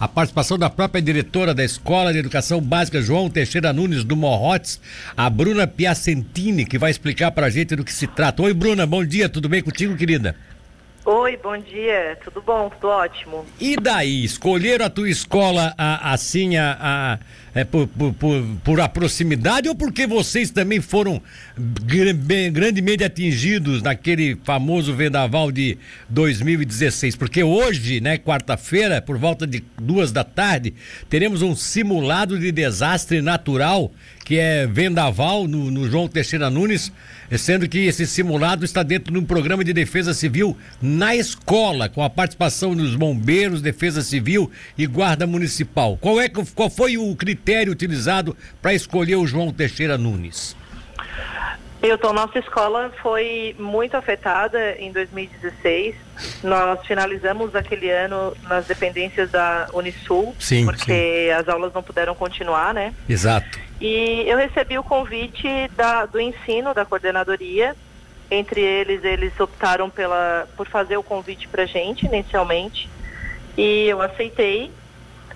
a participação da própria diretora da Escola de Educação Básica João Teixeira Nunes do Morrotes, a Bruna Piacentini, que vai explicar pra gente do que se trata. Oi, Bruna, bom dia, tudo bem contigo, querida? Oi, bom dia, tudo bom? Tudo ótimo. E daí, escolheram a tua escola assim a, a é, por, por, por, a proximidade ou porque vocês também foram grandemente atingidos naquele famoso vendaval de 2016? Porque hoje, né, quarta-feira, por volta de duas da tarde, teremos um simulado de desastre natural que é vendaval no, no João Teixeira Nunes, sendo que esse simulado está dentro de um programa de defesa civil na escola, com a participação dos bombeiros, defesa civil e guarda municipal. Qual, é, qual foi o critério utilizado para escolher o João Teixeira Nunes? Então, nossa escola foi muito afetada em 2016. Nós finalizamos aquele ano nas dependências da Unisul, sim, porque sim. as aulas não puderam continuar, né? Exato. E eu recebi o convite da, do ensino, da coordenadoria. Entre eles, eles optaram pela, por fazer o convite para gente inicialmente. E eu aceitei,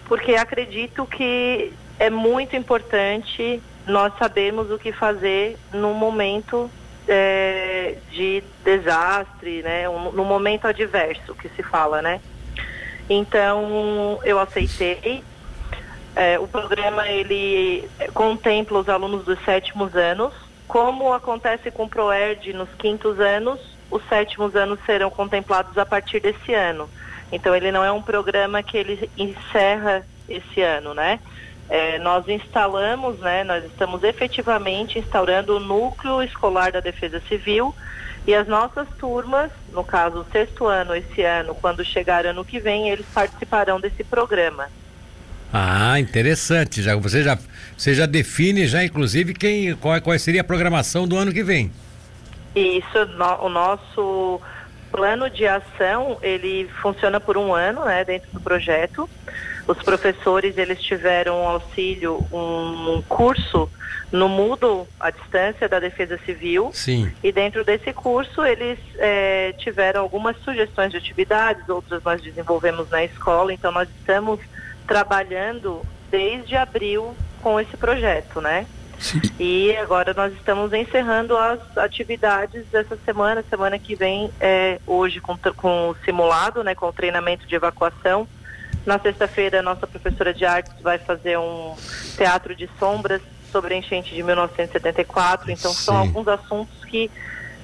porque acredito que é muito importante nós sabermos o que fazer no momento é, de desastre, né? Um, no momento adverso que se fala, né? Então eu aceitei. É, o programa ele contempla os alunos dos sétimos anos. Como acontece com o ProERD nos quintos anos, os sétimos anos serão contemplados a partir desse ano. Então ele não é um programa que ele encerra esse ano, né? É, nós instalamos, né, nós estamos efetivamente instaurando o núcleo escolar da Defesa Civil e as nossas turmas, no caso o sexto ano esse ano, quando chegar ano que vem, eles participarão desse programa. Ah, interessante. Já você já você já define já inclusive quem qual, qual seria a programação do ano que vem. Isso, no, o nosso plano de ação ele funciona por um ano, né, dentro do projeto. Os professores eles tiveram auxílio um, um curso no Moodle à distância da Defesa Civil. Sim. E dentro desse curso eles é, tiveram algumas sugestões de atividades, outras nós desenvolvemos na escola. Então nós estamos trabalhando desde abril com esse projeto, né? Sim. E agora nós estamos encerrando as atividades dessa semana, semana que vem, é, hoje com, com o simulado, né, com o treinamento de evacuação na sexta-feira, nossa professora de artes vai fazer um teatro de sombras sobre a enchente de 1974. Então, Sim. são alguns assuntos que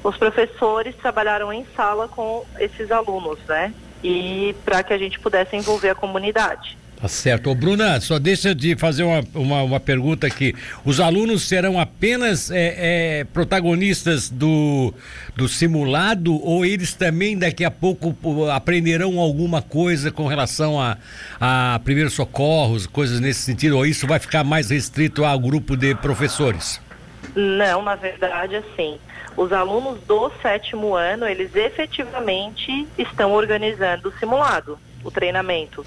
os professores trabalharam em sala com esses alunos, né? E para que a gente pudesse envolver a comunidade. Tá certo. Ô, Bruna, só deixa de fazer uma, uma, uma pergunta aqui. Os alunos serão apenas é, é, protagonistas do, do simulado ou eles também daqui a pouco aprenderão alguma coisa com relação a, a primeiros socorros, coisas nesse sentido? Ou isso vai ficar mais restrito ao grupo de professores? Não, na verdade, assim, os alunos do sétimo ano, eles efetivamente estão organizando o simulado, o treinamento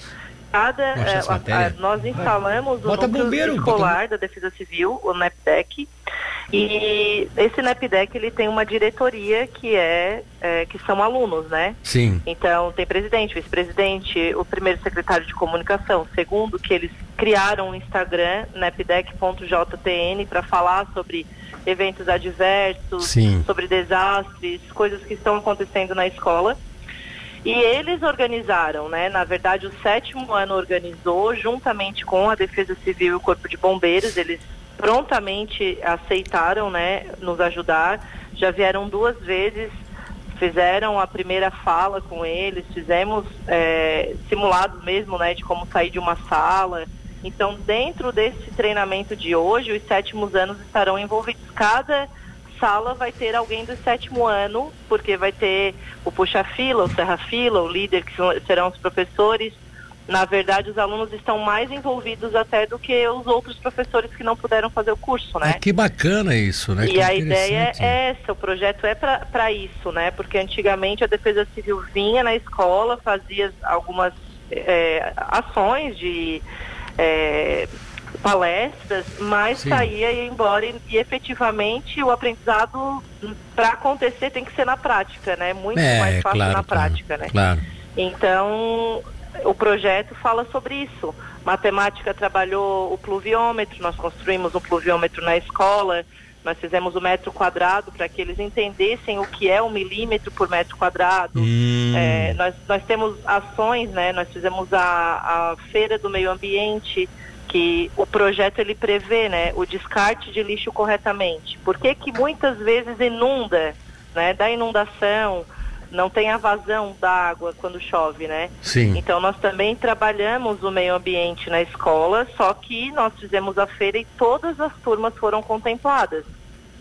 é, a, a, nós instalamos Vai. o núcleo bombeiro, escolar bota... da Defesa Civil, o NEPDEC, e esse NEPDEC ele tem uma diretoria que é, é, que são alunos, né? Sim. Então tem presidente, vice-presidente, o primeiro secretário de comunicação, segundo que eles criaram o Instagram nepdec.jtn para falar sobre eventos adversos, Sim. sobre desastres, coisas que estão acontecendo na escola. E eles organizaram, né? Na verdade, o sétimo ano organizou, juntamente com a Defesa Civil e o Corpo de Bombeiros, eles prontamente aceitaram, né, nos ajudar. Já vieram duas vezes, fizeram a primeira fala com eles, fizemos é, simulados mesmo, né, de como sair de uma sala. Então, dentro desse treinamento de hoje, os sétimos anos estarão envolvidos. Cada sala vai ter alguém do sétimo ano, porque vai ter o puxa-fila, o serra-fila, o líder, que serão os professores. Na verdade, os alunos estão mais envolvidos até do que os outros professores que não puderam fazer o curso, né? Ah, que bacana isso, né? E que a ideia é essa, o projeto é para isso, né? Porque antigamente a Defesa Civil vinha na escola, fazia algumas é, ações de... É, palestras, mas Sim. saía e ia embora e, e efetivamente o aprendizado para acontecer tem que ser na prática, né? Muito é, mais fácil claro, na prática, claro, né? Claro. Então, o projeto fala sobre isso. Matemática trabalhou o pluviômetro, nós construímos um pluviômetro na escola, nós fizemos o metro quadrado para que eles entendessem o que é um milímetro por metro quadrado. Hum. É, nós, nós temos ações, né? Nós fizemos a, a feira do meio ambiente, que o projeto ele prevê, né? O descarte de lixo corretamente. Por que que muitas vezes inunda, né? Da inundação, não tem a vazão da água quando chove, né? Sim. Então nós também trabalhamos o meio ambiente na escola, só que nós fizemos a feira e todas as turmas foram contempladas.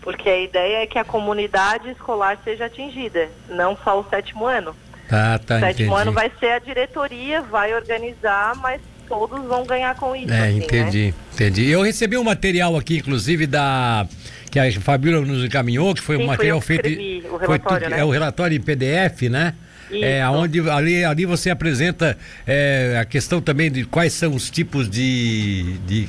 Porque a ideia é que a comunidade escolar seja atingida, não só o sétimo ano. Tá, tá, o sétimo entendi. ano vai ser a diretoria, vai organizar, mas todos vão ganhar com isso. É, assim, entendi, né? entendi. Eu recebi um material aqui, inclusive, da que a Fabíola nos encaminhou, que foi Sim, um material foi feito. escrevi o foi relatório, tudo- né? É o relatório em PDF, né? Isso. É, onde ali, ali você apresenta é, a questão também de quais são os tipos de, de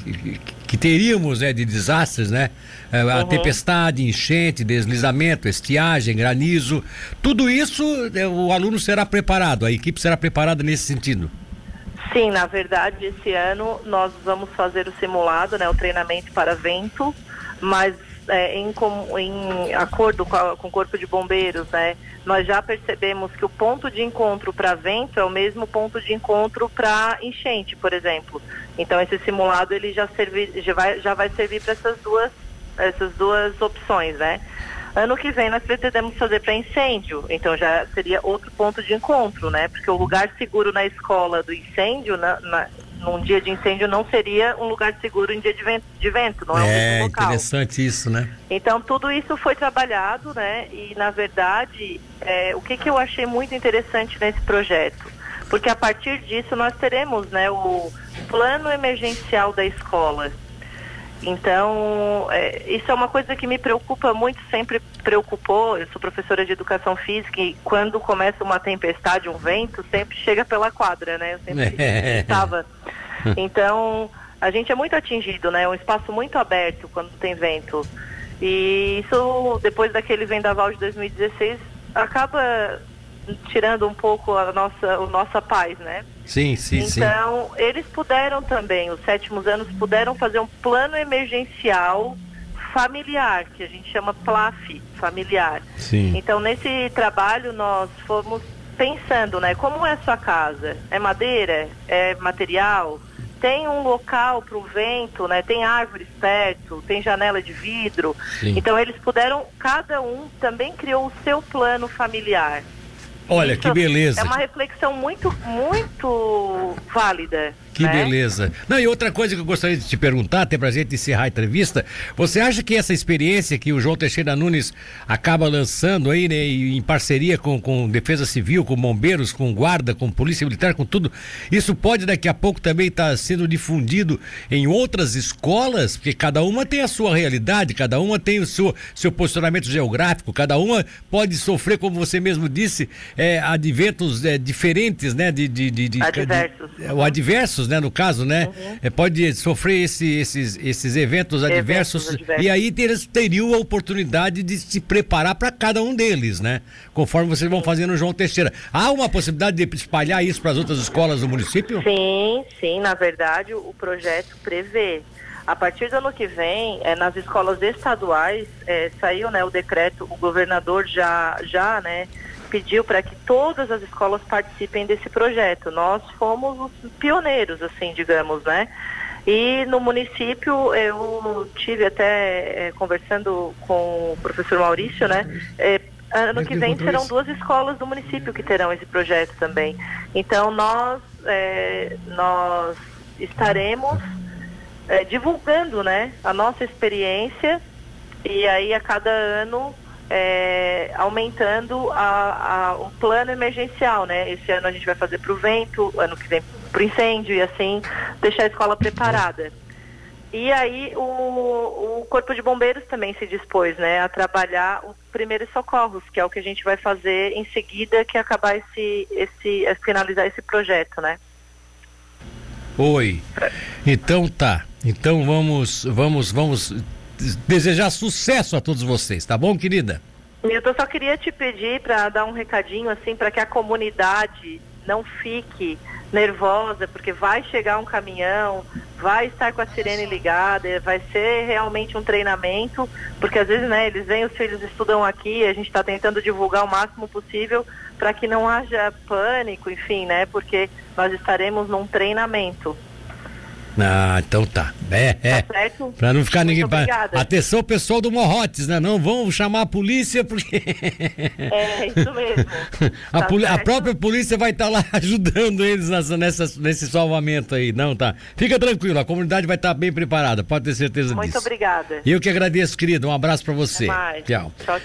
que teríamos né, de desastres, né? É, A Uhum. tempestade, enchente, deslizamento, estiagem, granizo, tudo isso é, o aluno será preparado, a equipe será preparada nesse sentido. Sim, na verdade, esse ano nós vamos fazer o simulado, né, o treinamento para vento, mas é, em, com- em acordo com, a- com o Corpo de Bombeiros, né, nós já percebemos que o ponto de encontro para vento é o mesmo ponto de encontro para enchente, por exemplo. Então, esse simulado ele já, servi, já, vai, já vai servir para essas duas, essas duas opções, né? Ano que vem nós pretendemos fazer para incêndio, então já seria outro ponto de encontro, né? Porque o lugar seguro na escola do incêndio, na, na- num dia de incêndio, não seria um lugar seguro em dia de vento, de vento não é, é mesmo local. interessante isso, né? Então tudo isso foi trabalhado, né? E na verdade, é, o que, que eu achei muito interessante nesse projeto? Porque a partir disso nós teremos, né, o plano emergencial da escola. Então, é, isso é uma coisa que me preocupa muito, sempre preocupou. Eu sou professora de educação física e quando começa uma tempestade, um vento, sempre chega pela quadra, né? Eu sempre É. estava. Então, a gente é muito atingido, né? É um espaço muito aberto quando tem vento. E isso, depois daquele vendaval de 2016, acaba tirando um pouco a nossa, o nossa paz, né? Sim, sim, sim. Então, eles puderam também, os sétimos anos puderam fazer um plano emergencial familiar, que a gente chama PLAF, familiar. Sim. Então, nesse trabalho, nós fomos pensando, né? Como é a sua casa? É madeira? É material? Tem um local para o vento, né? Tem árvores perto, tem janela de vidro. Sim. Então, eles puderam, cada um também criou o seu plano familiar. Olha, Isso que beleza. É uma reflexão muito, muito válida. Que né? beleza. Não, e outra coisa que eu gostaria de te perguntar, até pra gente encerrar a entrevista, você acha que essa experiência que o João Teixeira Nunes acaba lançando aí, né, em parceria com, com Defesa Civil, com bombeiros, com guarda, com polícia militar, com tudo, isso pode daqui a pouco também estar sendo difundido em outras escolas, porque cada uma tem a sua realidade, cada uma tem o seu, seu posicionamento geográfico, cada uma pode sofrer, como você mesmo disse, é, adventos é, diferentes, né, de, de, de, de Adversos. de- o adversos, né, no caso, né? É, pode sofrer esse- esses, esses eventos adversos, adversos. e aí eles teriam a oportunidade de se preparar para cada um deles, né? Conforme vocês vão fazendo no João Teixeira. Há uma possibilidade de espalhar isso para as outras escolas do município? Sim, sim, na verdade o projeto prevê. A partir do ano que vem, eh, nas escolas estaduais, eh, saiu né, o decreto, o governador já, já né, pediu para que todas as escolas participem desse projeto. Nós fomos os pioneiros, assim, digamos, né? E no município eu tive até eh, conversando com o professor Maurício, né? eh, ano que vem serão duas escolas do município que terão esse projeto também. Então nós eh, nós estaremos divulgando, né, a nossa experiência e aí a cada ano eh, aumentando a- a- o plano emergencial, né? Esse ano a gente vai fazer para o vento, ano que vem para o incêndio e assim deixar a escola preparada. E aí o, o Corpo de Bombeiros também se dispôs, né, a trabalhar os primeiros socorros, que é o que a gente vai fazer em seguida que acabar esse, esse, finalizar esse projeto, né? Oi. Então tá. Então vamos, vamos, vamos desejar sucesso a todos vocês, tá bom, querida? Milton, só queria te pedir para dar um recadinho assim para que a comunidade não fique nervosa, porque vai chegar um caminhão, vai estar com a sirene ligada, vai ser realmente um treinamento, porque às vezes, né, eles vêm, os filhos estudam aqui, a gente está tentando divulgar o máximo possível para que não haja pânico, enfim, né, porque nós estaremos num treinamento. Ah, então tá. É, é. Tá certo? Pra não ficar Muito ninguém. Pra... Atenção, pessoal do Morrotes, né? Não vão chamar a polícia porque. É, isso mesmo. a, Tá poli- a própria polícia vai estar lá ajudando eles nessa, nessa- nesse salvamento aí. Não, tá. Fica tranquilo, a comunidade vai estar bem preparada, pode ter certeza Muito disso. obrigada. Eu que agradeço, querido. Um abraço pra você. Tchau. Tchau,